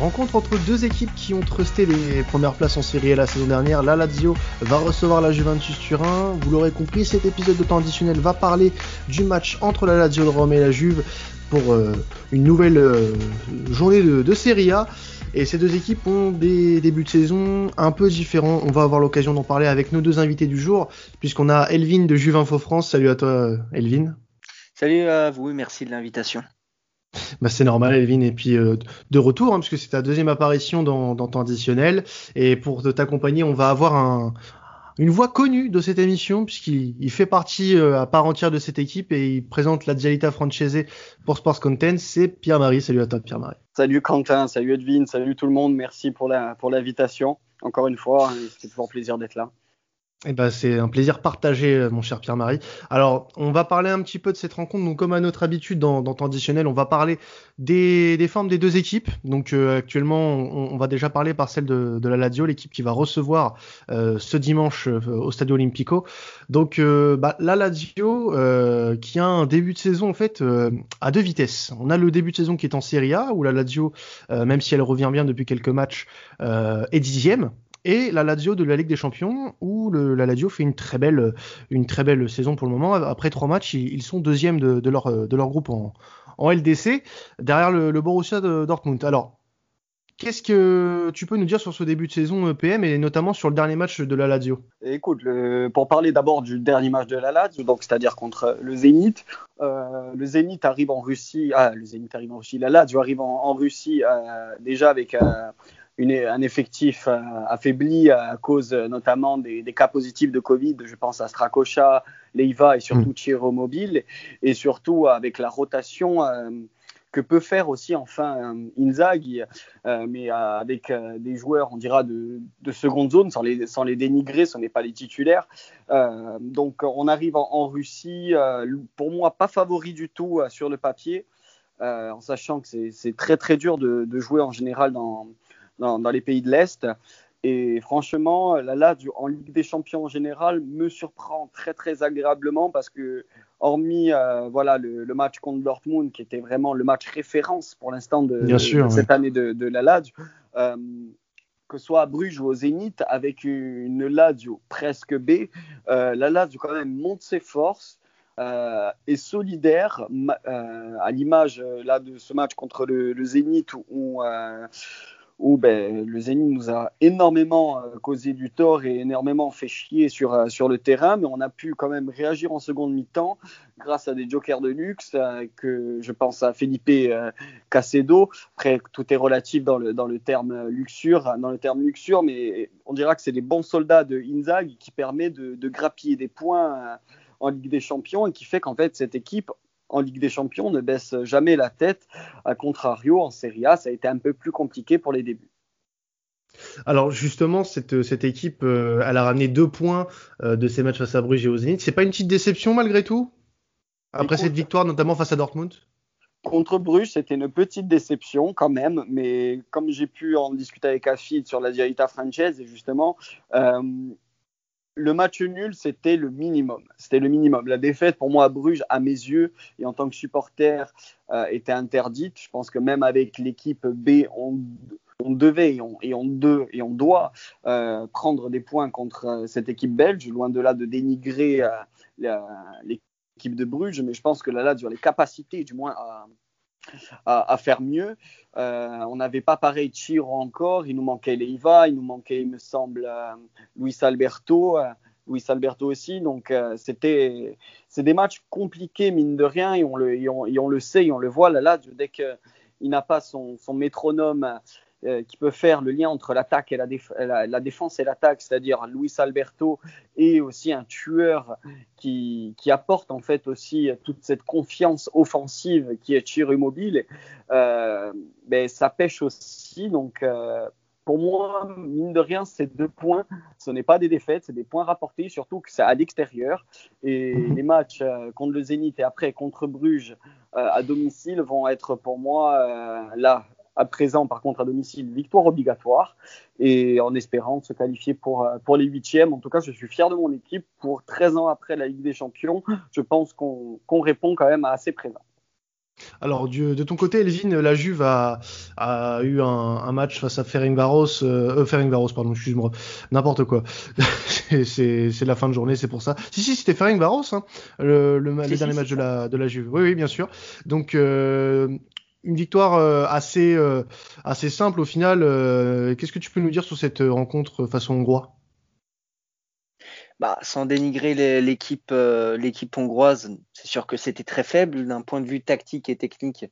Rencontre entre deux équipes qui ont trusté les premières places en Série A la saison dernière. La Lazio va recevoir la Juventus Turin. Vous l'aurez compris, cet épisode de temps additionnel va parler du match entre la Lazio de Rome et la Juve pour euh, une nouvelle euh, journée de, de Serie A. Et ces deux équipes ont des débuts de saison un peu différents. On va avoir l'occasion d'en parler avec nos deux invités du jour, puisqu'on a Elvin de Juve Info France. Salut à toi, Elvin. Salut à vous merci de l'invitation. Bah c'est normal, Elvin. Et puis euh, de retour, hein, puisque c'est ta deuxième apparition dans, dans temps additionnel. Et pour t'accompagner, on va avoir un, une voix connue de cette émission, puisqu'il il fait partie euh, à part entière de cette équipe et il présente la Dialita Francese pour Sports Content. C'est Pierre-Marie. Salut à toi, Pierre-Marie. Salut Quentin, salut Edwin, salut tout le monde. Merci pour l'invitation. Pour Encore une fois, hein, c'était toujours plaisir d'être là. Eh ben, c'est un plaisir partagé, euh, mon cher Pierre-Marie. Alors, on va parler un petit peu de cette rencontre. Donc, comme à notre habitude dans, dans temps additionnel, on va parler des, des formes des deux équipes. Donc, euh, actuellement, on, on, va déjà parler par celle de, de la Lazio, l'équipe qui va recevoir euh, ce dimanche euh, au Stadio Olimpico. Donc, euh, bah, la Lazio, qui a un début de saison en fait à deux vitesses. On a le début de saison qui est en Serie A, où la Lazio, même si elle revient bien depuis quelques matchs, est dixième et la Lazio de la Ligue des Champions où la Lazio fait une très belle une très belle saison pour le moment. Après trois matchs, ils, sont deuxième de, leur de leur groupe en, en LDC derrière le, Borussia Dortmund. Alors Qu'est-ce que tu peux nous dire sur ce début de saison euh, PM et notamment sur le dernier match de la Lazio? Écoute, pour parler d'abord du dernier match de la Lazio, c'est-à-dire contre le Zénith, euh, le Zénith arrive en Russie, ah le Zénith arrive en Russie, la Lazio arrive en, en Russie euh, déjà avec euh, une, un effectif euh, affaibli à cause euh, notamment des, des, cas positifs de Covid. Je pense à Strakosha, Leiva et surtout mmh. Chiro Mobile. Et surtout avec la rotation euh, que peut faire aussi enfin Inzaghi, euh, mais avec euh, des joueurs, on dira, de, de, seconde zone, sans les, sans les dénigrer, ce n'est pas les titulaires. Euh, donc on arrive en, en Russie, pour moi pas favori du tout sur le papier, en sachant que c'est très très dur de, de jouer en général dans, dans, dans les pays de l'Est. Et franchement, la Lazio en Ligue des Champions en général me surprend très très agréablement parce que hormis euh, voilà le, le, match contre Dortmund qui était vraiment le match référence pour l'instant de, de, cette année de, de la Lazio, euh, que ce soit à Bruges ou au Zénith avec une Lazio presque B, euh, la Lazio quand même monte ses forces. Euh, est solidaire à l'image là de ce match contre le, le Zénith où, où où ben, le Zénith nous a énormément euh, causé du tort et énormément fait chier sur, euh, sur le terrain, mais on a pu quand même réagir en seconde mi-temps grâce à des jokers de luxe, euh, que je pense à Felipe Casedo. Après, tout est relatif dans le, dans le terme luxure, dans le terme luxure, mais on dira que c'est les bons soldats de Inzag qui permet de, de grappiller des points en Ligue des Champions et qui fait qu'en fait cette équipe en Ligue des Champions ne baisse jamais la tête. A contrario, en Serie A, ça a été un peu plus compliqué pour les débuts. Alors justement, cette, cette équipe, euh, elle a ramené deux points euh, de ces matchs face à Bruges et au Zénith. C'est pas une petite déception malgré tout? Après cette victoire, notamment face à Dortmund? Contre Bruges, c'était une petite déception quand même, mais comme j'ai pu en discuter avec Afid sur la Diarita Frances, justement, euh, le match nul, c'était le minimum. C'était le minimum. La défaite, pour moi, à Bruges, à mes yeux, et en tant que supporter, euh, était interdite. Je pense que même avec l'équipe B, on, on, devait et on, et on, doit euh, prendre des points contre euh, cette équipe belge, loin de là de dénigrer euh, l'équipe de Bruges, mais je pense que là, là, sur les capacités, du moins, à, à, faire mieux. Euh, on n'avait pas pareil Chiro encore, il nous manquait Leiva, il nous manquait, il me semble, euh, Luis Alberto, euh, Luis Alberto aussi. Donc c'était, c'est des matchs compliqués mine de rien et on le, et on, le sait et on le voit là dès qu'il n'a pas son, son métronome euh, qui peut faire le lien entre l'attaque et la, la, défense et l'attaque, c'est-à-dire Luis Alberto et aussi un tueur qui, qui, apporte en fait aussi toute cette confiance offensive qui est Chiro Immobile, euh, ben, ça pêche aussi. Donc euh, pour moi, mine de rien, ces deux points, ce n'est pas des défaites, c'est des points rapportés, surtout que c'est à l'extérieur. Et les matchs euh, contre le Zénith et après contre Bruges à domicile vont être pour moi là à présent, par contre, à domicile, victoire obligatoire et en espérant se qualifier pour, pour les huitièmes. En tout cas, je suis fier de mon équipe. Pour 13 ans après la Ligue des Champions, je pense qu'on qu répond quand même à assez présent. Alors, de ton côté, Elvin, la Juve a, eu un, match face à Ferencvaros, euh, euh Ferencvaros, pardon, excuse-moi, n'importe quoi. c'est la fin de journée, c'est pour ça. Si, si, c'était Ferencvaros, hein, le, le, dernier match de, la, de la Juve. Oui, oui, bien sûr. Donc, euh, une victoire euh, assez, assez simple au final. Qu'est-ce que tu peux nous dire sur cette rencontre façon hongrois? Bah, sans dénigrer l'équipe euh, l'équipe hongroise, c'est sûr que c'était très faible d'un point de vue tactique et technique.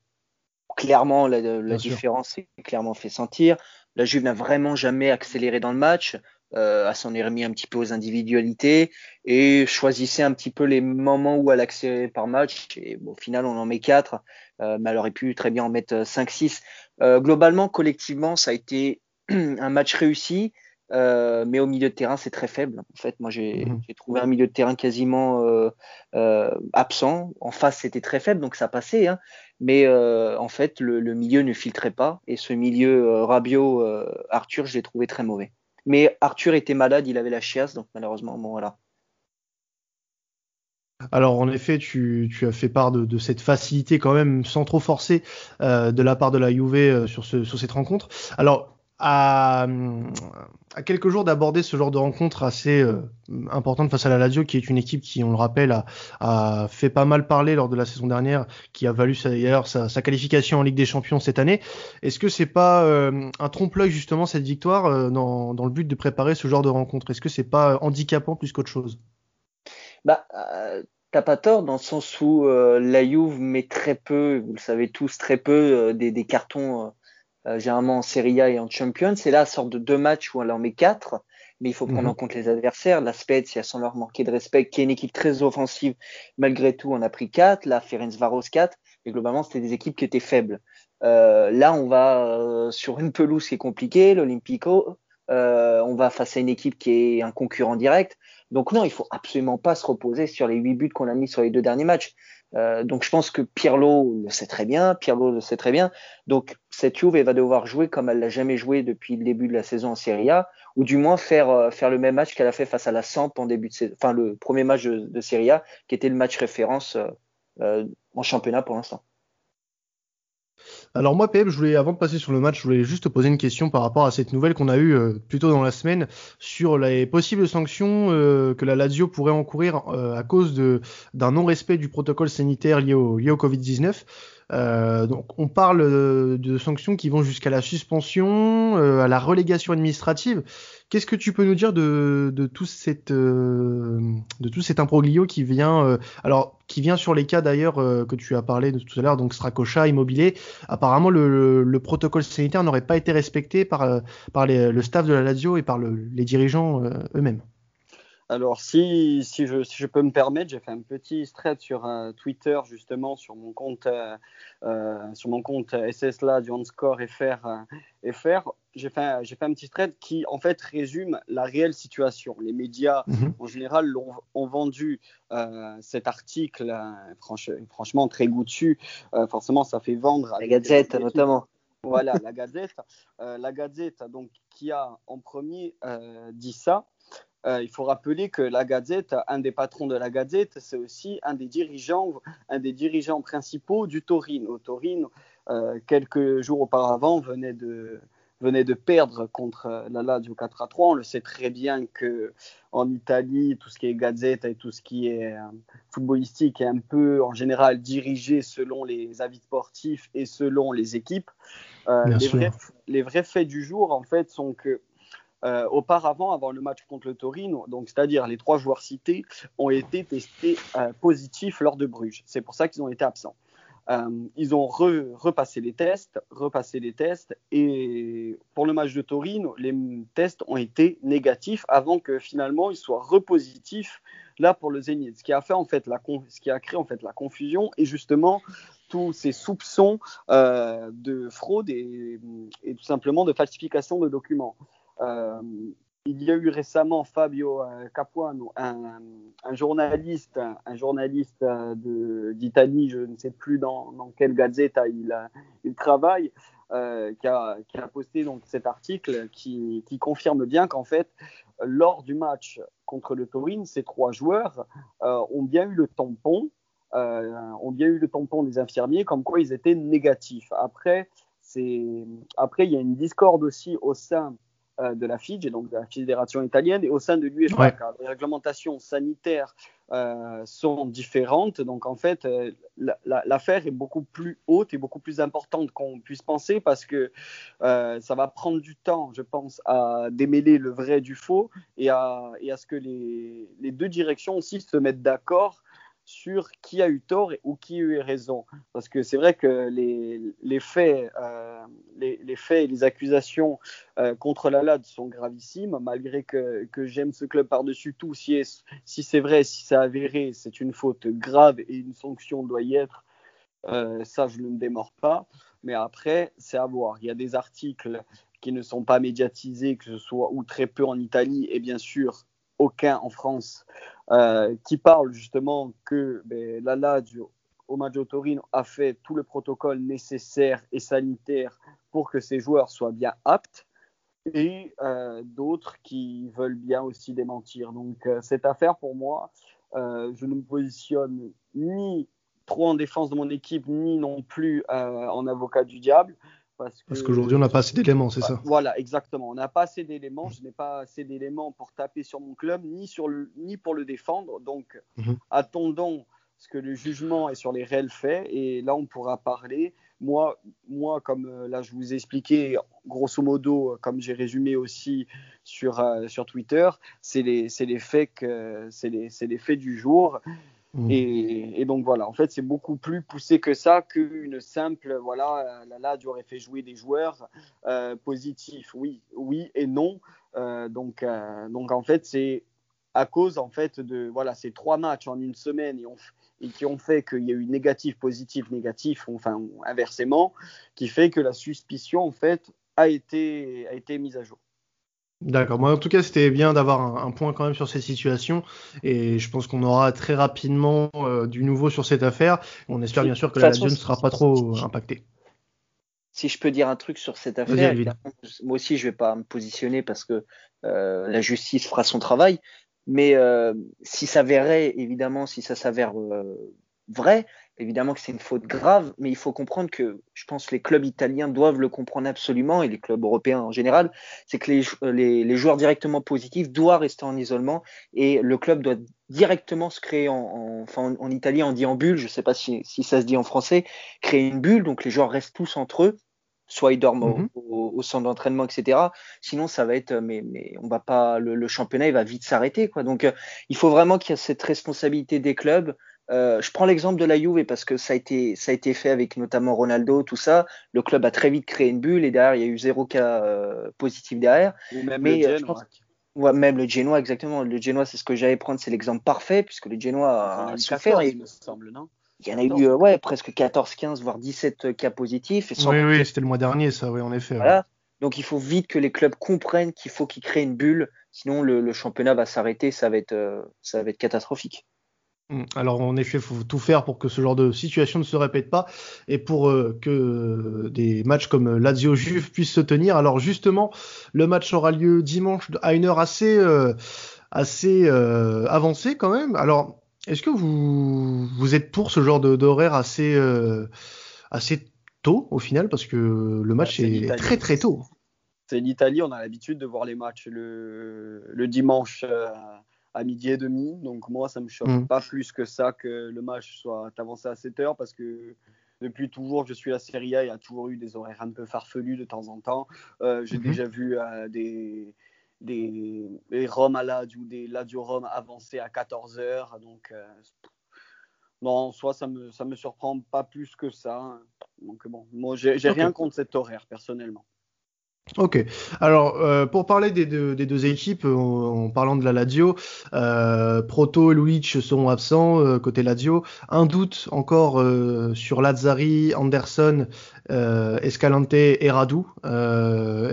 Clairement, la, la différence s'est clairement fait sentir. La Juve n'a vraiment jamais accéléré dans le match. Euh, elle s'en est remis un petit peu aux individualités et choisissait un petit peu les moments où elle accélérait par match. Et au final, on en met 4, euh, mais elle aurait pu très bien en mettre 5-6. Euh, globalement, collectivement, ça a été un match réussi. Euh, mais au milieu de terrain, c'est très faible. En fait, moi, j'ai mhm. trouvé un milieu de terrain quasiment euh, euh, absent. En face, c'était très faible, donc ça passait. Hein. Mais en fait, le, milieu ne filtrait pas. Et ce milieu Rabio, Arthur, je l'ai trouvé très mauvais. Mais Arthur était malade, il avait la chiasse, donc malheureusement, bon, voilà. Alors en effet, tu, as fait part de, cette facilité quand même, sans trop forcer, de la part de la Juve sur, sur cette rencontre. Alors à, quelques jours d'aborder ce genre de rencontre assez euh, importante face à la Lazio, qui est une équipe qui, on le rappelle, a, fait pas mal parler lors de la saison dernière, qui a valu d'ailleurs sa, qualification en Ligue des Champions cette année. Est-ce que c'est pas euh, un trompe-l'œil justement cette victoire euh, dans, le but de préparer ce genre de rencontre? Est-ce que c'est pas handicapant plus qu'autre chose? Bah. T'as pas tort dans le sens où la Juve met très peu, vous le savez tous, très peu des, cartons généralement en Serie A et en Champions. C'est là, sorte de deux matchs où elle en met quatre, mais il faut prendre en mhm. compte les adversaires. La Spezia, sans leur manquer de respect, qui est une équipe très offensive, malgré tout, on a pris quatre. La Ferenc Varos 4. Et globalement, c'était des équipes qui étaient faibles. Euh, là, on va euh, sur une pelouse qui est compliquée, l'Olympico. Euh, on va face à une équipe qui est un concurrent direct. Donc non, il faut absolument pas se reposer sur les huit buts qu'on a mis sur les deux derniers matchs. Euh, donc je pense que Pirlo le sait très bien, Pirlo le sait très bien. Donc cette Juve va devoir jouer comme elle l'a jamais joué depuis le début de la saison en Serie A, ou du moins faire euh, faire le même match qu'elle a fait face à la Samp en début de saison, enfin le premier match de, Serie A, qui était le match référence euh, en championnat pour l'instant. Alors moi, PM, je voulais, avant de passer sur le match, je voulais juste te poser une question par rapport à cette nouvelle qu'on a eue euh, plus tôt dans la semaine sur les possibles sanctions euh, que la Lazio pourrait encourir euh, à cause d'un non-respect du protocole sanitaire lié au, lié au Covid-19. Euh, donc on parle de, sanctions qui vont jusqu'à la suspension, à la relégation administrative. Qu'est-ce que tu peux nous dire de, euh, tout cet imbroglio qui vient euh, alors qui vient sur les cas d'ailleurs euh, que tu as parlé de tout à l'heure donc Stracocha Immobilier apparemment le, le, protocole sanitaire n'aurait pas été respecté par par les, le staff de la Lazio et par le, les dirigeants eux-mêmes. Alors, si, si, je, si je peux me permettre, j'ai fait un petit thread sur Twitter, justement, sur mon compte, euh, sur mon compte SSLA du Score FR. FR j'ai fait, fait, un petit thread qui, en fait, résume la réelle situation. Les médias, mhm. en général, ont, vendu euh, cet article, franchement, très goût dessus. Euh, forcément, ça fait vendre. La Gazette, notamment. Voilà, la Gazette. la Gazette, donc, qui a en premier dit ça. Euh, il faut rappeler que la Gazette, un des patrons de la Gazette, c'est aussi un des dirigeants, un des dirigeants principaux du Torino. Torino, euh, quelques jours auparavant, venait de, venait de perdre contre la Lazio 4 à 3. On le sait très bien que en Italie, tout ce qui est Gazette et tout ce qui est euh, footballistique est un peu, en général, dirigé selon les avis sportifs et selon les équipes. les, vrais, les, vrais, faits du jour, en fait, sont que euh, auparavant, avant le match contre le Torino, donc c'est-à-dire les trois joueurs cités ont été testés euh, positifs lors de Bruges. C'est pour ça qu'ils ont été absents. Euh, ils ont repassé les tests, repassé les tests, et pour le match de Torino, les tests ont été négatifs avant que finalement ils soient repositifs là pour le Zénith. Ce qui a créé en fait la confusion et justement tous ces soupçons de fraude et, tout simplement de falsification de documents. Euh, il y a eu récemment Fabio euh, Capuano, un, journaliste, un journaliste euh, d'Italie, je ne sais plus dans, quelle gazeta il, il travaille, qui, a, posté donc cet article qui, confirme bien qu'en fait, lors du match contre le Torino, ces trois joueurs ont bien eu le tampon ont bien eu le tampon des infirmiers comme quoi ils étaient négatifs. Après, après il y a une discorde aussi au sein euh, de la FIGE, donc de la Fédération italienne, et au sein de l'UEFA, car les réglementations sanitaires euh, sont différentes. Donc en fait, euh, l'affaire est beaucoup plus haute et beaucoup plus importante qu'on puisse penser parce que ça va prendre du temps, je pense, à démêler le vrai du faux et à, et à ce que les, les deux directions aussi se mettent d'accord sur qui a eu tort ou qui a eu raison. Parce que c'est vrai que les, faits, euh, les, faits et les accusations euh, contre la LAD sont gravissimes, malgré que, j'aime ce club par-dessus tout. Si, si c'est vrai, si c'est avéré, c'est une faute grave et une sanction doit y être. Euh, ça, je ne me démords pas. Mais après, c'est à voir. Il y a des articles qui ne sont pas médiatisés, que ce soit ou très peu en Italie, et bien sûr, aucun en France, euh, qui parle justement que ben, la du Omaggio Torino a fait tout le protocole nécessaire et sanitaire pour que ces joueurs soient bien aptes et euh, d'autres qui veulent bien aussi démentir. Donc euh, cette affaire pour moi, je ne me positionne ni trop en défense de mon équipe, ni non plus en avocat du diable. Parce qu'aujourd'hui, on n'a pas assez d'éléments, c'est ça Voilà, exactement. On n'a pas assez d'éléments. Je n'ai pas assez d'éléments pour taper sur mon club, ni, sur le, ni pour le défendre. Donc, mhm. attendons ce que le jugement est sur les réels faits. Et là, on pourra parler. Moi, moi comme euh, là, je vous ai expliqué, grosso modo, comme j'ai résumé aussi sur, euh, sur Twitter, c'est les, les, faits que, les, les faits du jour. Mm. Et, donc voilà, en fait, c'est beaucoup plus poussé que ça qu'une simple, voilà, là, tu aurais fait jouer des joueurs euh, positifs. Oui, oui et non. Euh, donc, euh, donc en fait, c'est à cause en fait de voilà ces trois matchs en une semaine et, et qui ont fait qu'il y a eu négatif, positif, négatif, enfin inversement, qui fait que la suspicion en fait a été a été mise à jour. D'accord. Moi, en tout cas, c'était bien d'avoir un, point quand même sur ces situations, et je pense qu'on aura très rapidement euh, du nouveau sur cette affaire. On espère bien sûr que la Lazio ne sera pas trop impactée. Si je peux dire un truc sur cette affaire, moi aussi, je vais pas me positionner parce que euh, la justice fera son travail. Mais euh, si ça s'avérait, évidemment, si ça s'avère vrai, Évidemment que c'est une faute grave, mais il faut comprendre que je pense que les clubs italiens doivent le comprendre absolument et les clubs européens en général, c'est que les, les, joueurs directement positifs doivent rester en isolement et le club doit directement se créer en, enfin en, italien on dit en bulle, je ne sais pas si, si, ça se dit en français, créer une bulle, donc les joueurs restent tous entre eux, soit ils dorment au, mhm. au, centre d'entraînement, etc. Sinon, ça va être, mais, mais on va pas, le, le championnat, il va vite s'arrêter, quoi. Donc, euh, il faut vraiment qu'il y ait cette responsabilité des clubs. Euh, je prends l'exemple de la Juve parce que ça a été ça a été fait avec notamment Ronaldo, tout ça. Le club a très vite créé une bulle et derrière il y a eu zéro cas euh, positif derrière. même Mais le euh, Genoa. ouais, même le Genoa exactement. Le Genoa c'est ce que j'allais prendre, c'est l'exemple parfait puisque le Genoa a, souffert. il me semble, non? il y en a eu ouais, presque 14, 15, voire 17 cas positifs. Et oui, oui, c'était le mois dernier, ça, oui, en effet. Voilà. Donc il faut vite que les clubs comprennent qu'il faut qu'ils créent une bulle, sinon le, le championnat va s'arrêter, ça va être, ça va être catastrophique. Mm. Alors en effet, il faut tout faire pour que ce genre de situation ne se répète pas et pour euh, que des matchs comme Lazio Juve puissent se tenir. Alors justement, le match aura lieu dimanche à une heure assez euh, assez euh, avancée quand même. Alors est-ce que vous vous êtes pour ce genre d'horaire assez assez tôt au final? Parce que le match bah, est, très très tôt. C'est l'Italie, on a l'habitude de voir les matchs le, le dimanche à midi et demi. Donc moi, ça me choque mm. pas plus que ça que le match soit avancé à 7 heures parce que depuis toujours, je suis la Serie A, il y a toujours eu des horaires un peu farfelus de temps en temps. Euh, j'ai mm-hmm. déjà vu euh, des, des, des Rome à l'Ad ou des Ladio Rome avancés à 14 heures. Donc euh, non, soit ça me, ça me surprend pas plus que ça. Donc bon, moi, j'ai rien contre cet horaire personnellement. Ok. Alors, euh, pour parler des deux, des deux équipes, en, parlant de la Lazio, euh, Proto et Luic seront absents euh, côté Lazio. Un doute encore euh, sur Lazzari, Anderson, Escalante et Radu.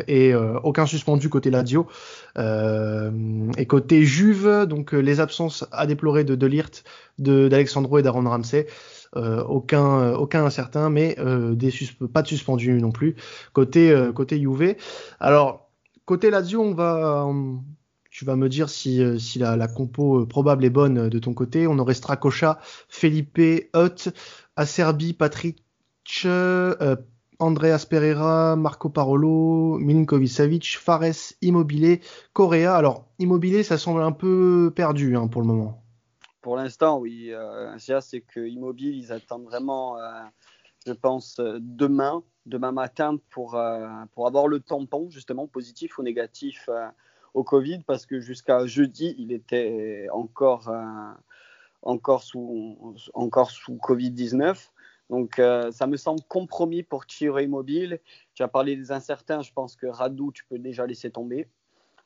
et aucun suspendu côté Lazio. et côté Juve, donc les absences à déplorer de Delirte, d'Alexandro et d'Aaron Ramsey. Euh, aucun, euh, aucun incertain, mais euh, des pas de suspendu non plus côté côté Juve. Alors côté Lazio, on va tu vas me dire si, si la, compo probable est bonne de ton côté. On aurait Strakosha, Felipe, Hutt, Acerbi, Patrick, Andreas Pereira, Marco Parolo, Milinkovic Savic, Fares, Immobilier, Correa. Alors, Immobilier, ça semble un peu perdu hein, pour le moment. Pour l'instant, oui. Euh, c'est que Immobile, ils attendent vraiment, euh, je pense, euh, demain, demain matin, pour, pour avoir le tampon, justement, positif ou négatif au Covid, parce que jusqu'à jeudi, il était encore, encore sous, encore sous Covid-19. Donc, ça me semble compromis pour tirer Immobile. Tu as parlé des incertains. Je pense que Radou, tu peux déjà laisser tomber.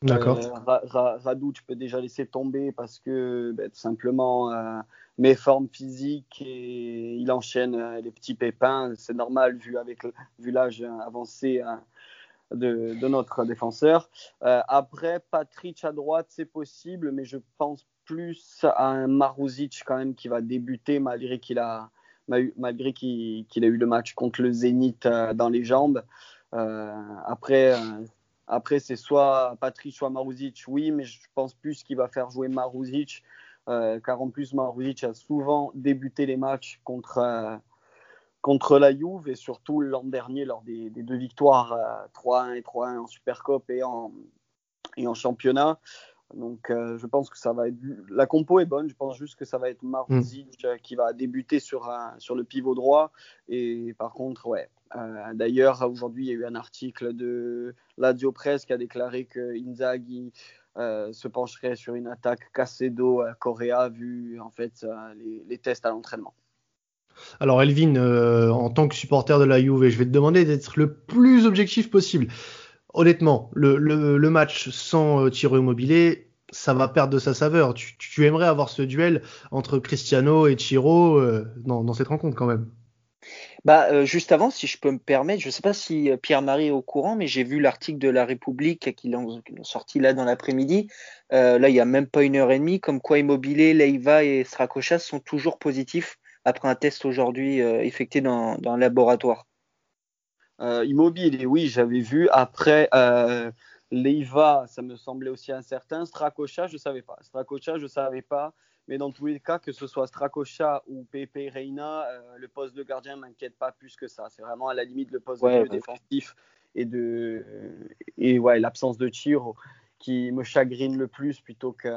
D'accord. Euh, Radou, tu peux déjà laisser tomber parce que ben, tout simplement, euh, mes formes physiques et il enchaîne les petits pépins. C'est normal vu vu l'âge avancé hein, de, de, notre défenseur. après, Patrick à droite, c'est possible, mais je pense plus à un Maruzic quand même qui va débuter malgré qu'il a malgré qu'il ait eu le match contre le Zénith euh, dans les jambes. Euh, après, euh, après c'est soit Patrick, soit Maruzic, oui, mais je pense plus qu'il va faire jouer Maruzic, car en plus Maruzic a souvent débuté les matchs contre, contre la Juve et surtout l'an dernier lors des, deux victoires 3-1 et 3-1 en Supercop et en, et en championnat. Donc, euh, je pense que ça va être. La compo est bonne. Je pense juste que ça va être Maruzic mm. qui va débuter sur, un, sur le pivot droit. Et par contre, ouais. Euh, d'ailleurs, aujourd'hui, il y a eu un article de Lazio Press qui a déclaré que Inzaghi euh, se pencherait sur une attaque Casedo à Correa vu en fait les, les tests à l'entraînement. Alors Elvin, en tant que supporter de la Juve, je vais te demander d'être le plus objectif possible honnêtement, le, match sans euh, immobilier, ça va perdre de sa saveur. Tu, aimerais avoir ce duel entre Cristiano et euh, dans, dans, cette rencontre quand même. Bah, euh, juste avant, si je peux me permettre, je ne sais pas si euh, Pierre-Marie est au courant, mais j'ai vu l'article de La République qui l'ont sorti là dans l'après-midi. Euh, là, il y a même pas une heure et demie, comme quoi Immobilier, Leiva et Stracochas sont toujours positifs après un test aujourd'hui effectué dans, dans, un laboratoire. Immobile, et oui, j'avais vu. Après, Leiva, ça me semblait aussi incertain. Stracocha, je ne savais pas. Stracocha, je ne savais pas. Mais dans tous les cas, que ce soit Stracocha ou Pepe Reina, euh, le poste de gardien ne m'inquiète pas plus que ça. C'est vraiment à la limite le poste de défensif et, de, et ouais, l'absence de tir qui me chagrine le plus plutôt que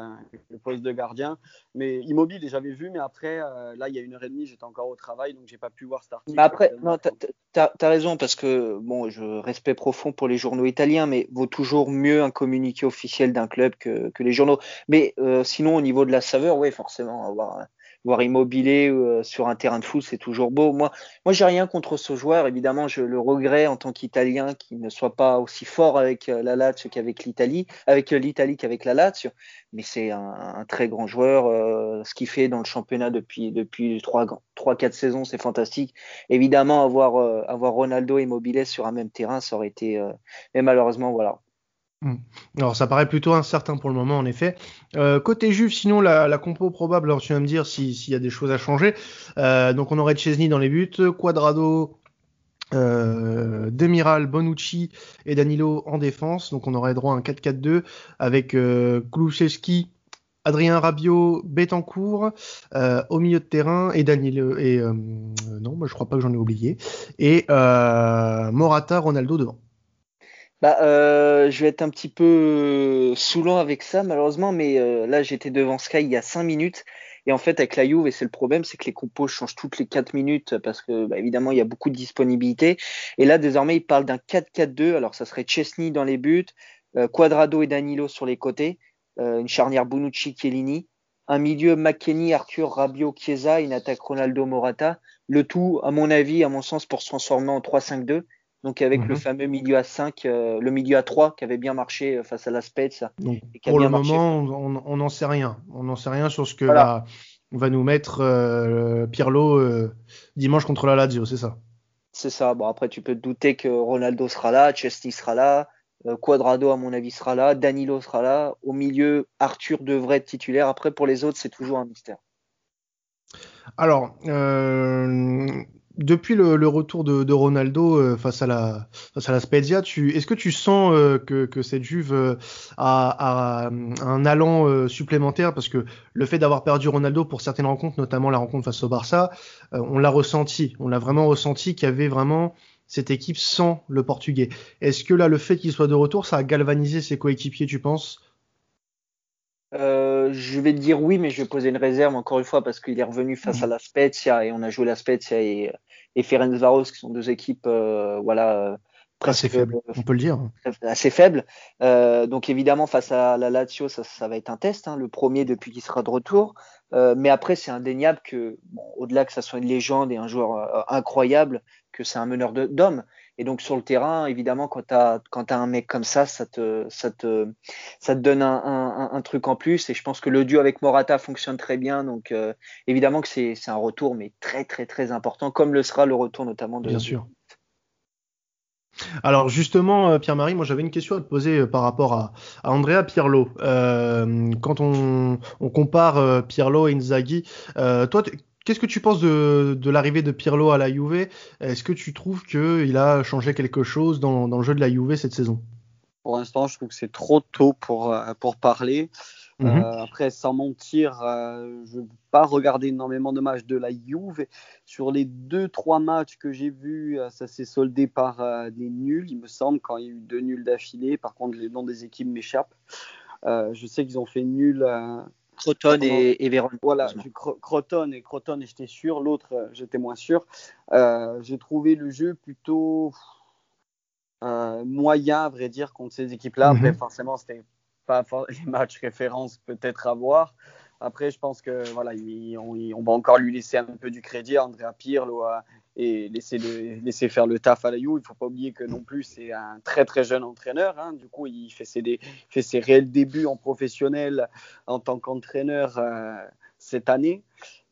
le poste de gardien. Mais immobile, j'avais vu, mais après, euh, là, il y a une heure et demie, j'étais encore au travail, donc j'ai pas pu voir cet article. Mais après, non, t'as as, raison, parce que, bon, je respect profond pour les journaux italiens, mais vaut toujours mieux un communiqué officiel d'un club que, que, les journaux. Mais euh, sinon, au niveau de la saveur, oui, forcément, avoir voir immobilier euh, sur un terrain de foot, c'est toujours beau. Moi, moi, j'ai rien contre ce joueur. Évidemment, je le regrette en tant qu'Italien qu'il ne soit pas aussi fort avec euh, la Lazio qu'avec l'Italie, avec euh, l'Italie qu'avec la Lazio. Mais c'est un, très grand joueur. ce qu'il fait dans le championnat depuis depuis trois trois quatre saisons, c'est fantastique. Évidemment, avoir avoir Ronaldo et sur un même terrain, ça aurait été. mais malheureusement, voilà. Alors ça paraît plutôt incertain pour le moment en effet. Euh, côté Juve, sinon la, la, compo probable, alors tu vas me dire s'il y a des choses à changer. Euh, donc on aurait Chesney dans les buts, Quadrado, euh, Demiral, Bonucci et Danilo en défense. Donc on aurait droit à un 4-4-2 avec euh, Adrien Rabiot, Betancourt euh, au milieu de terrain et Danilo et non, moi je crois pas que j'en ai oublié et Morata, Ronaldo devant. Bah, euh, je vais être un petit peu saoulant avec ça, malheureusement, mais euh, là, j'étais devant Sky il y a 5 minutes. Et en fait, avec la Juve, et c'est le problème, c'est que les compos changent toutes les 4 minutes parce que, bah, évidemment, il y a beaucoup de disponibilité. Et là, désormais, il parle d'un 4-4-2. Alors, ça serait Chesney dans les buts, euh, Quadrado et Danilo sur les côtés, euh, une charnière Bonucci-Chiellini, un milieu McKenny, Arthur, Rabiot, Chiesa, une attaque Ronaldo, Morata. Le tout, à mon avis, à mon sens, pour se transformer en 3-5-2 donc avec le mhm. fameux milieu à 5, euh, le milieu à 3 qui avait bien marché euh, face à la Spets. pour le moment, on n'en sait rien. On n'en sait rien sur ce que va, va, nous mettre euh, Pirlo dimanche contre la Lazio, c'est ça? C'est ça. Bon, après, tu peux te douter que Ronaldo sera là, Chesney sera là, Quadrado, à mon avis, sera là, Danilo sera là. Au milieu, Arthur devrait être titulaire. Après, pour les autres, c'est toujours un mystère. Alors, euh, depuis le, retour de, Ronaldo euh, face à la face à la Spezia, est-ce que tu sens euh, que, cette Juve euh, a, un allant supplémentaire? Parce que le fait d'avoir perdu Ronaldo pour certaines rencontres, notamment la rencontre face au Barça, on l'a ressenti, on l'a vraiment ressenti qu'il y avait vraiment cette équipe sans le Portugais. Est-ce que là, le fait qu'il soit de retour, ça a galvanisé ses coéquipiers, tu penses? Je vais te dire oui, mais je vais poser une réserve encore une fois parce qu'il est revenu face à la Spezia et on a joué la Spezia et, et Ferencvaros qui sont deux équipes, euh, voilà, euh, assez faibles, on peut le dire, assez faibles. Euh, donc évidemment face à la Lazio, ça, ça va être un test, hein, le premier depuis qu'il sera de retour. Euh, mais après, c'est indéniable que, bon, au-delà que ça soit une légende et un joueur euh, incroyable, que c'est un meneur d'hommes. Et donc sur le terrain, évidemment, quand tu as, as, un mec comme ça, ça te, ça te, ça te donne un, un, un, truc en plus. Et je pense que le duo avec Morata fonctionne très bien. Donc euh, évidemment que c'est un retour, mais très très très important, comme le sera le retour notamment de. Bien sûr. Alors justement, euh, Pierre-Marie, moi j'avais une question à te poser euh, par rapport à, Andrea Pirlo. Euh, quand on, compare Pirlo et Inzaghi, toi, qu'est-ce que tu penses de, l'arrivée de Pirlo à la Juve? Est-ce que tu trouves qu'il a changé quelque chose dans, le jeu de la Juve cette saison? Pour l'instant, je trouve que c'est trop tôt pour, pour parler. Mhm. Euh, après, sans mentir, euh, je n'ai pas regardé énormément de matchs de la Juve. Sur les deux, trois matchs que j'ai vus, euh, ça s'est soldé par des nuls, il me semble, quand il y a eu deux nuls d'affilée. Par contre, les noms des équipes m'échappent. je sais qu'ils ont fait nul. Croton et, et Voilà, Croton et Croton, et j'étais sûr. L'autre, j'étais moins sûr. j'ai trouvé le jeu plutôt moyen, à vrai dire, contre ces équipes-là. Après, mhm. forcément, c'était pas les matchs références peut-être à voir. Après, je pense que voilà, on, va encore lui laisser un peu du crédit Andrea Pirlo et laisser, laisser faire le taf à la You. Il faut pas oublier que non plus c'est un très très jeune entraîneur. Hein. Du coup, il fait ses, fait ses réels débuts en professionnel en tant qu'entraîneur euh, cette année.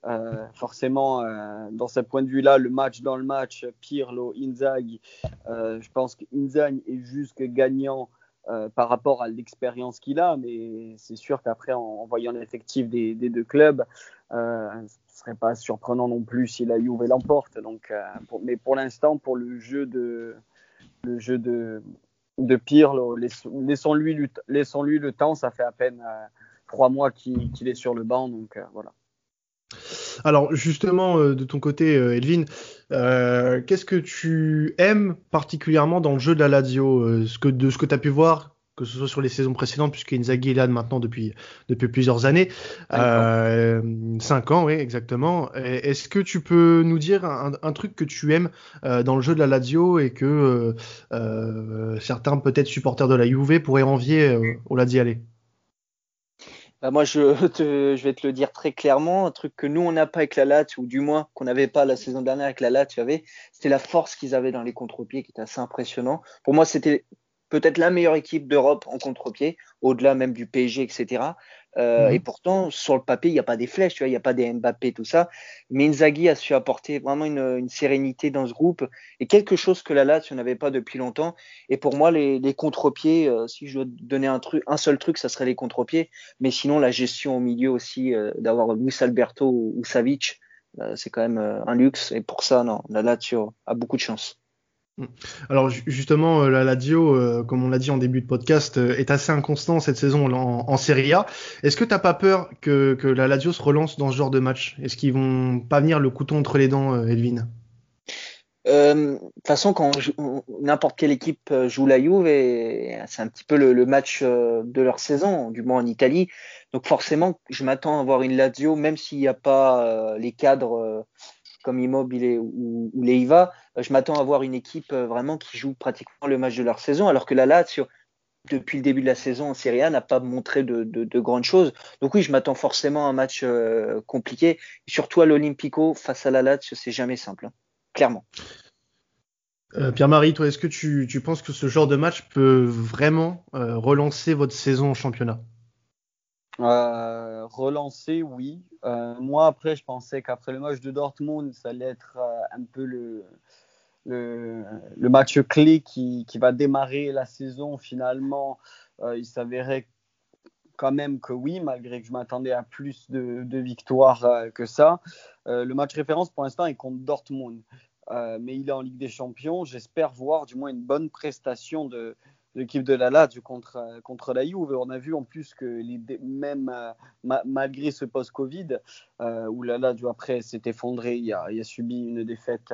Euh, forcément, euh, dans ce point de vue-là, le match dans le match, Pirlo, Inzaghi, je pense qu'Inzaghi est juste gagnant euh, par rapport à l'expérience qu'il a, mais c'est sûr qu'après, en, voyant l'effectif des, deux clubs, euh, ce serait pas surprenant non plus si la Juve l'emporte. Donc, euh, mais pour l'instant, pour le jeu de le jeu de, de laissons-lui laissons -lui le temps. Ça fait à peine euh, trois mois qu'il est sur le banc, donc voilà. Alors justement, de ton côté, Elvin, euh, qu'est-ce que tu aimes particulièrement dans le jeu de la Lazio euh, ce que, De ce que tu as pu voir, que ce soit sur les saisons précédentes, puisque Inzaghi est là maintenant depuis, depuis plusieurs années. Euh, cinq ans, oui, exactement. Est-ce que tu peux nous dire un, truc que tu aimes dans le jeu de la Lazio et que certains, peut-être supporters de la Juve, pourraient envier au Laziale bah, moi, je, je, vais te le dire très clairement, un truc que nous, on n'a pas avec la latte, ou du moins qu'on n'avait pas la saison dernière avec la latte, tu avais, c'était la force qu'ils avaient dans les contre-pieds qui était assez impressionnant. Pour moi, c'était peut-être la meilleure équipe d'Europe en contre-pied, au-delà même du PSG, etc. Euh, mhm. Et pourtant, sur le papier, il n'y a pas des flèches, il n'y a pas des Mbappé, tout ça. Mais Inzaghi a su apporter vraiment une, une sérénité dans ce groupe et quelque chose que la Lazio n'avait pas depuis longtemps. Et pour moi, les, les contre-pieds, euh, si je dois donner un truc, un seul truc, ça serait les contre-pieds. Mais sinon, la gestion au milieu aussi, euh, d'avoir Luis Alberto ou, ou Savic, c'est quand même un luxe. Et pour ça, non, la Lazio a beaucoup de chance. Mm. Alors justement, euh, la Lazio, euh, comme on l'a dit en début de podcast, euh, est assez inconstant cette saison en, Serie A. Est-ce que t'as pas peur que, la Lazio se relance dans ce genre de match? Est-ce qu'ils vont pas venir le couteau entre les dents, Elvin? De toute façon, quand n'importe quelle équipe joue la Juve, c'est un petit peu le, match de leur saison, du moins en Italie. Donc forcément, je m'attends à voir une Lazio, même s'il n'y a pas les cadres comme Immobile ou, Leiva, euh, je m'attends à voir une équipe euh, vraiment qui joue pratiquement le match de leur saison, alors que la Lazio, depuis le début de la saison en Serie A, n'a pas montré de, grandes choses. Donc oui, je m'attends forcément à un match euh, compliqué, surtout à l'Olympico face à la Lazio, c'est jamais simple, hein, clairement. Pierre-Marie, toi, est-ce que tu, penses que ce genre de match peut vraiment relancer votre saison en championnat? Euh, relancer, oui. Euh, moi, après, je pensais qu'après le match de Dortmund, ça allait être euh, un peu le, le, le, match clé qui, qui, va démarrer la saison. Finalement, il s'avérait quand même que oui, malgré que je m'attendais à plus de, de victoires que ça. le match référence pour l'instant est contre Dortmund. mais il est en Ligue des Champions. J'espère voir du moins une bonne prestation de, l'équipe de la Lazio contre, contre la Juve. On a vu en plus que les, même malgré ce post-Covid, où la Lazio après s'est effondré, il a, il a, subi une défaite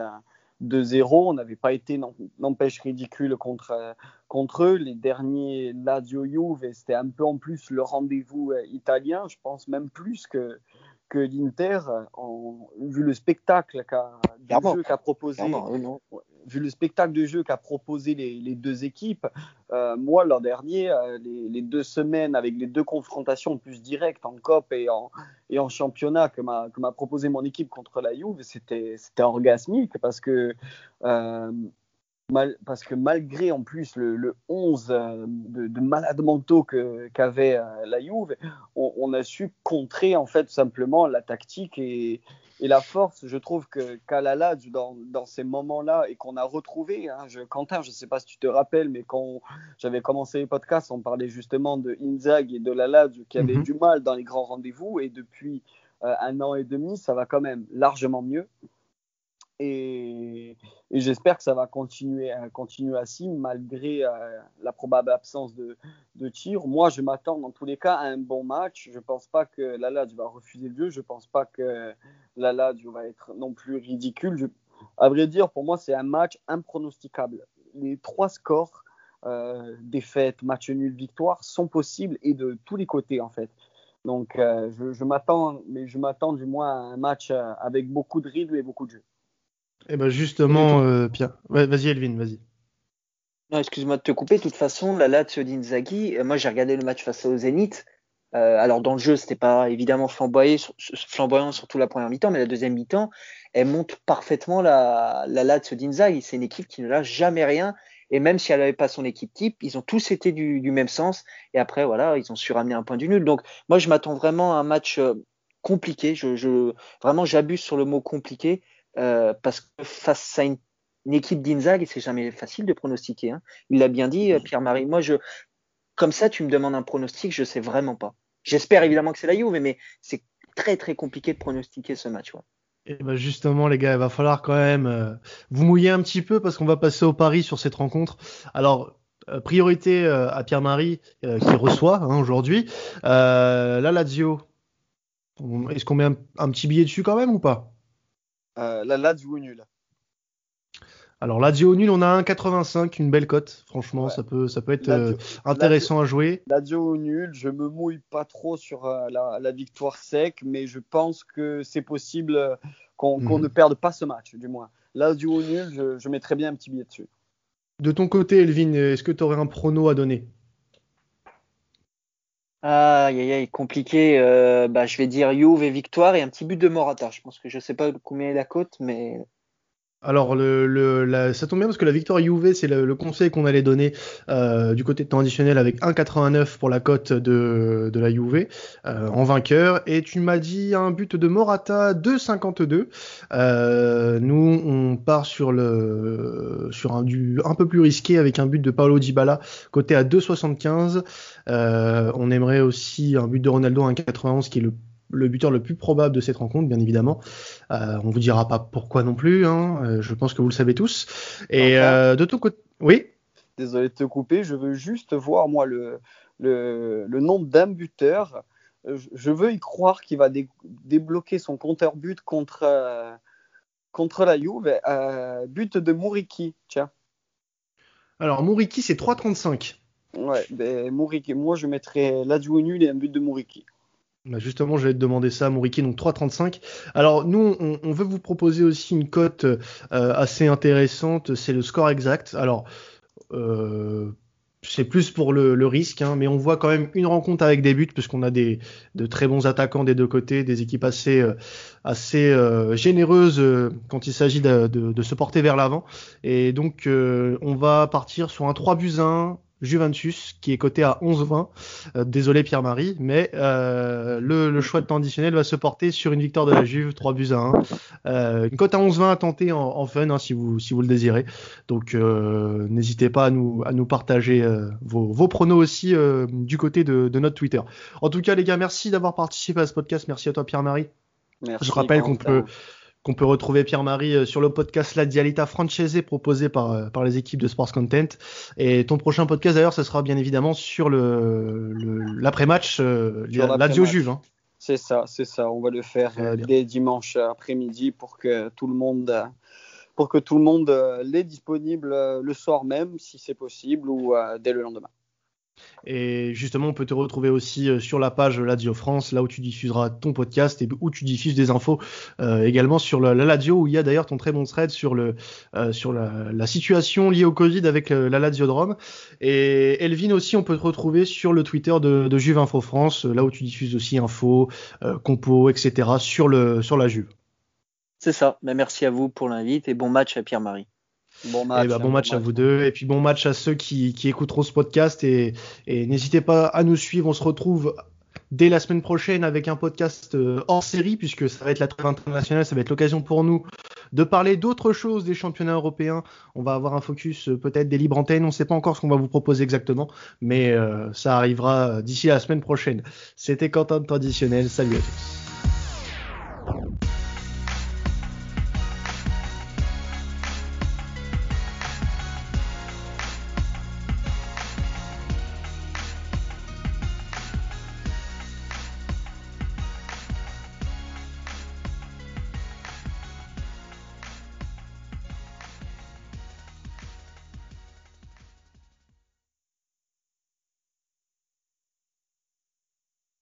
2-0. On n'avait pas été, n'empêche, ridicule contre, contre eux. Les derniers Lazio Juve, c'était un peu en plus le rendez-vous euh, italien, je pense même plus que, que l'Inter, vu le spectacle qu'a qu'a proposé, vu le spectacle de jeu qu'a proposé les, deux équipes, euh, moi l'an dernier, euh, les, deux semaines avec les deux confrontations plus directes en COP et en, championnat que m'a proposé mon équipe contre la Juve, c'était orgasmique parce que euh, parce que malgré en plus le, 11 euh, de, malades mentaux qu'avait euh, la Juve, on, a su contrer en fait simplement la tactique et, la force. Je trouve que Kalala dans, dans ces moments-là et qu'on a retrouvé, hein, je, Quentin, je ne sais pas si tu te rappelles, mais quand j'avais commencé les podcasts, on parlait justement de Inzag et de la qui avaient mhm. du mal dans les grands rendez-vous et depuis euh, un an et demi, ça va quand même largement mieux. Et, j'espère que ça va continuer, continuer ainsi malgré euh, la probable absence de, de tir. Moi, je m'attends dans tous les cas à un bon match. Je ne pense pas que la va refuser le jeu. Je ne pense pas que la va être non plus ridicule. à vrai dire, pour moi, c'est un match impronosticable. Les trois scores, euh, défaite, match nul, victoire, sont possibles et de tous les côtés en fait. Donc, euh, je, je m'attends, mais je m'attends du moins à un match avec beaucoup de rythme et beaucoup de jeu. Eh ben justement, euh, Pierre. vas-y Elvin, vas-y. Non, excuse-moi de te couper. De toute façon, la Lazio d'Inzaghi, euh, moi j'ai regardé le match face au Zénith. Euh, alors dans le jeu, c'était pas évidemment flamboyant, flamboyant surtout la première mi-temps, mais la deuxième mi-temps, elle montre parfaitement la, la Lazio d'Inzaghi. C'est une équipe qui ne lâche jamais rien. Et même si elle n'avait pas son équipe type, ils ont tous été du, même sens. Et après, voilà, ils ont su ramener un point du nul. Donc moi, je m'attends vraiment à un match compliqué. Je, je vraiment, j'abuse sur le mot compliqué. Euh, parce que face à une, équipe d'Inzag, c'est jamais facile de pronostiquer. Hein. Il l'a bien dit, euh, Pierre-Marie. Moi, je, comme ça, tu me demandes un pronostic, je sais vraiment pas. J'espère évidemment que c'est la Juve, mais c'est très très compliqué de pronostiquer ce match. Et ben justement, les gars, il va falloir quand même euh, vous mouiller un petit peu parce qu'on va passer au pari sur cette rencontre. Alors, priorité à Pierre-Marie qui reçoit hein, aujourd'hui. la Lazio, est-ce qu'on met un, petit billet dessus quand même ou pas? Euh, la Lazio nul. Alors Lazio nul, on a 1,85, une belle cote. Franchement, ça peut, ça peut être euh, intéressant à jouer. Lazio nul, je me mouille pas trop sur euh, la, victoire sec, mais je pense que c'est possible qu'on mhm. ne perde pas ce match, du moins. Lazio nul, je, je mettrais bien un petit billet dessus. De ton côté, Elvin, est-ce que tu aurais un prono à donner? Ah, aïe, aïe, compliqué. Euh, bah, je vais dire Juve et victoire et un petit but de Morata. Je pense que je sais pas combien est la cote, mais alors, le, le, ça tombe bien parce que la victoire Juve, c'est le, conseil qu'on allait donner euh, du côté traditionnel avec 1,89 pour la cote de, de la Juve euh, en vainqueur. Et tu m'as dit un but de Morata 2,52. Euh, nous, on part sur le sur un du un peu plus risqué avec un but de Paolo Dybala côté à 2,75. Euh, on aimerait aussi un but de Ronaldo à 1,91 qui est le le buteur le plus probable de cette rencontre, bien évidemment. Euh, on vous dira pas pourquoi non plus. Hein. Euh, je pense que vous le savez tous. Et euh, de tout côté, oui? Désolé de te couper. Je veux juste voir moi le le, le nombre d'un buteur. Je veux y croire qu'il va débloquer son compteur but contre contre la Juve. but de Mouriki, tiens. Alors Mouriki, c'est 3,35. Ouais, ben, Mouriki. Moi, je mettrais l'adjoint nul et un but de Mouriki. Bah justement, je vais te demander ça, Mouriki, donc 3,35. Alors nous, on, veut vous proposer aussi une cote euh, assez intéressante, c'est le score exact. Alors, euh, c'est plus pour le, risque, hein, mais on voit quand même une rencontre avec des buts, puisqu'on a des de très bons attaquants des deux côtés, des équipes assez euh, assez généreuses quand il s'agit de, de, se porter vers l'avant. Et donc, on va partir sur un 3 buts 1 Juventus qui est coté à 11-20. Euh, désolé Pierre-Marie, mais euh, le, choix de temps additionnel va se porter sur une victoire de la Juve, 3 buts à 1. Euh, une cote à 11-20 à tenter en, fun hein, si, vous, si vous le désirez. Donc n'hésitez pas à nous, à nous partager vos, vos pronos aussi du côté de, de, notre Twitter. En tout cas les gars, merci d'avoir participé à ce podcast. Merci à toi Pierre-Marie. Je rappelle qu'on peut qu'on peut retrouver Pierre-Marie euh, sur le podcast La Dialita Francese proposé par, euh, par les équipes de Sports Content. Et ton prochain podcast d'ailleurs, ce sera bien évidemment sur le l'après-match euh, Lazio Juve. Hein. C'est ça, c'est ça. On va le faire dès dimanche après-midi pour que tout le monde pour que tout le monde l'ait disponible le soir même si c'est possible ou dès le lendemain. Et justement, on peut te retrouver aussi euh, sur la page Ladio France, là où tu diffuseras ton podcast et où tu diffuses des infos euh, également sur la, Ladio, où il y a d'ailleurs ton très bon thread sur, le, euh, sur la, situation liée au Covid avec la Ladiodrome. Et Elvin aussi, on peut te retrouver sur le Twitter de, de Juve Info France, là où tu diffuses aussi infos, compos, etc. sur, le, sur la Juve. C'est ça. Mais merci à vous pour l'invite et bon match à Pierre-Marie. Bon match, bah, bon match à vous deux. Et puis bon match à ceux qui, qui écouteront ce podcast. Et, et n'hésitez pas à nous suivre. On se retrouve dès la semaine prochaine avec un podcast euh, hors série, puisque ça va être la trêve internationale. Ça va être l'occasion pour nous de parler d'autres choses des championnats européens. On va avoir un focus euh, peut-être des libres antennes. On ne sait pas encore ce qu'on va vous proposer exactement, mais euh, ça arrivera d'ici la semaine prochaine. C'était Quentin de Traditionnel. Salut à tous.